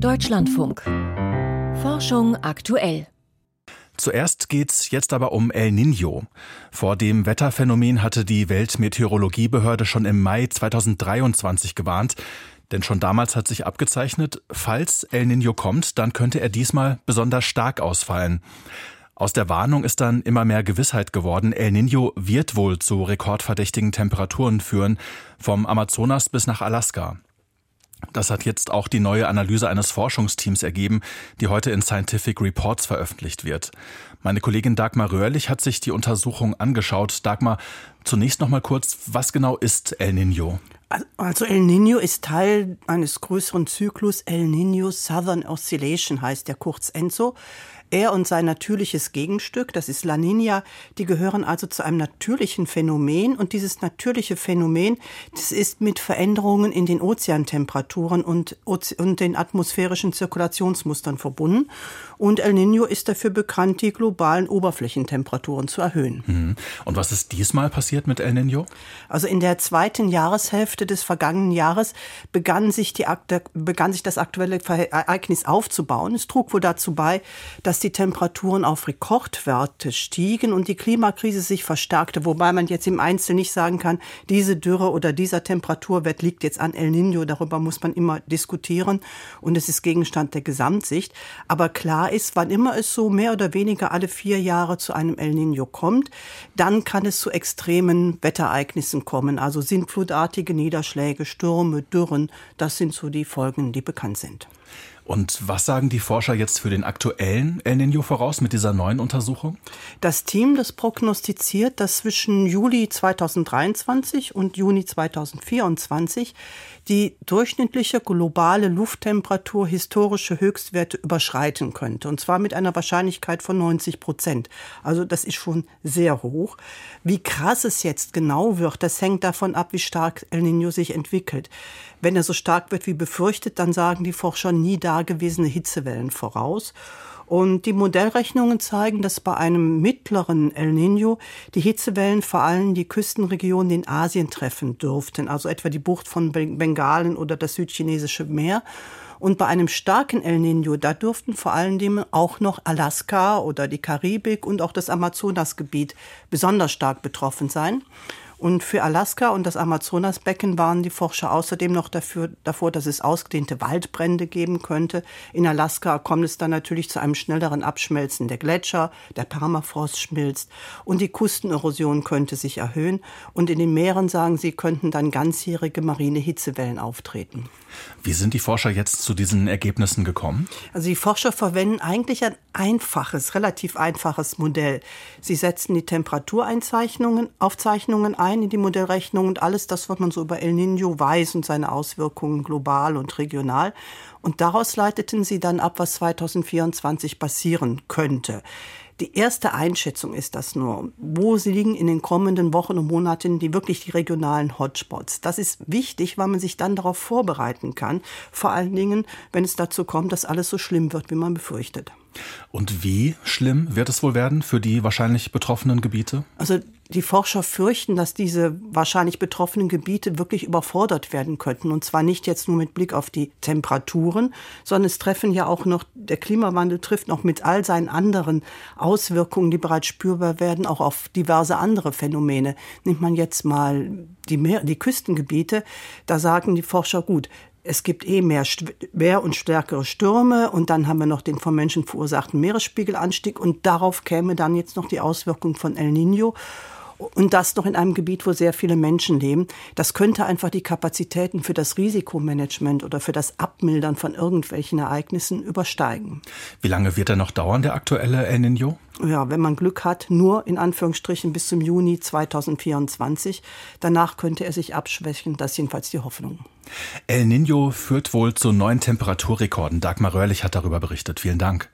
Deutschlandfunk. Forschung aktuell. Zuerst geht's jetzt aber um El Niño. Vor dem Wetterphänomen hatte die Weltmeteorologiebehörde schon im Mai 2023 gewarnt. Denn schon damals hat sich abgezeichnet, falls El Niño kommt, dann könnte er diesmal besonders stark ausfallen. Aus der Warnung ist dann immer mehr Gewissheit geworden. El Niño wird wohl zu rekordverdächtigen Temperaturen führen, vom Amazonas bis nach Alaska. Das hat jetzt auch die neue Analyse eines Forschungsteams ergeben, die heute in Scientific Reports veröffentlicht wird. Meine Kollegin Dagmar Röhrlich hat sich die Untersuchung angeschaut. Dagmar, zunächst noch mal kurz, was genau ist El Niño? Also El Niño ist Teil eines größeren Zyklus. El Niño Southern Oscillation heißt der kurz ENSO. Er und sein natürliches Gegenstück, das ist La Nina, die gehören also zu einem natürlichen Phänomen. Und dieses natürliche Phänomen, das ist mit Veränderungen in den Ozeantemperaturen und, und den atmosphärischen Zirkulationsmustern verbunden. Und El Nino ist dafür bekannt, die globalen Oberflächentemperaturen zu erhöhen. Mhm. Und was ist diesmal passiert mit El Nino? Also in der zweiten Jahreshälfte des vergangenen Jahres begann sich, die, begann sich das aktuelle Ereignis aufzubauen. Es trug wohl dazu bei, dass dass die Temperaturen auf Rekordwerte stiegen und die Klimakrise sich verstärkte, wobei man jetzt im Einzelnen nicht sagen kann, diese Dürre oder dieser Temperaturwert liegt jetzt an El Nino, darüber muss man immer diskutieren und es ist Gegenstand der Gesamtsicht. Aber klar ist, wann immer es so mehr oder weniger alle vier Jahre zu einem El Nino kommt, dann kann es zu extremen Wetterereignissen kommen, also sintflutartige Niederschläge, Stürme, Dürren, das sind so die Folgen, die bekannt sind. Und was sagen die Forscher jetzt für den aktuellen El Nino voraus mit dieser neuen Untersuchung? Das Team, das prognostiziert, dass zwischen Juli 2023 und Juni 2024 die durchschnittliche globale Lufttemperatur historische Höchstwerte überschreiten könnte. Und zwar mit einer Wahrscheinlichkeit von 90 Prozent. Also das ist schon sehr hoch. Wie krass es jetzt genau wird, das hängt davon ab, wie stark El Nino sich entwickelt. Wenn er so stark wird wie befürchtet, dann sagen die Forscher nie dagewesene Hitzewellen voraus. Und die Modellrechnungen zeigen, dass bei einem mittleren El Nino die Hitzewellen vor allem die Küstenregionen in Asien treffen dürften, also etwa die Bucht von Bengalen oder das südchinesische Meer. Und bei einem starken El Nino, da dürften vor allen Dingen auch noch Alaska oder die Karibik und auch das Amazonasgebiet besonders stark betroffen sein. Und für Alaska und das Amazonasbecken waren die Forscher außerdem noch dafür, davor, dass es ausgedehnte Waldbrände geben könnte. In Alaska kommt es dann natürlich zu einem schnelleren Abschmelzen der Gletscher, der Permafrost schmilzt und die Kustenerosion könnte sich erhöhen. Und in den Meeren, sagen sie, könnten dann ganzjährige marine Hitzewellen auftreten. Wie sind die Forscher jetzt zu diesen Ergebnissen gekommen? Also die Forscher verwenden eigentlich ein einfaches, relativ einfaches Modell. Sie setzen die Temperatureinzeichnungen, Aufzeichnungen ein in die Modellrechnung und alles das, was man so über El Nino weiß und seine Auswirkungen global und regional. Und daraus leiteten sie dann ab, was 2024 passieren könnte. Die erste Einschätzung ist das nur. Wo liegen in den kommenden Wochen und Monaten die wirklich die regionalen Hotspots. Das ist wichtig, weil man sich dann darauf vorbereiten kann. Vor allen Dingen, wenn es dazu kommt, dass alles so schlimm wird, wie man befürchtet. Und wie schlimm wird es wohl werden für die wahrscheinlich betroffenen Gebiete? Also die Forscher fürchten, dass diese wahrscheinlich betroffenen Gebiete wirklich überfordert werden könnten. Und zwar nicht jetzt nur mit Blick auf die Temperaturen, sondern es treffen ja auch noch, der Klimawandel trifft noch mit all seinen anderen Auswirkungen, die bereits spürbar werden, auch auf diverse andere Phänomene. Nimmt man jetzt mal die, Meer, die Küstengebiete, da sagen die Forscher gut, es gibt eh mehr, mehr und stärkere Stürme und dann haben wir noch den vom Menschen verursachten Meeresspiegelanstieg und darauf käme dann jetzt noch die Auswirkung von El Nino. Und das noch in einem Gebiet, wo sehr viele Menschen leben. Das könnte einfach die Kapazitäten für das Risikomanagement oder für das Abmildern von irgendwelchen Ereignissen übersteigen. Wie lange wird er noch dauern, der aktuelle El Nino? Ja, wenn man Glück hat, nur in Anführungsstrichen bis zum Juni 2024. Danach könnte er sich abschwächen. Das ist jedenfalls die Hoffnung. El Nino führt wohl zu neuen Temperaturrekorden. Dagmar Röhrlich hat darüber berichtet. Vielen Dank.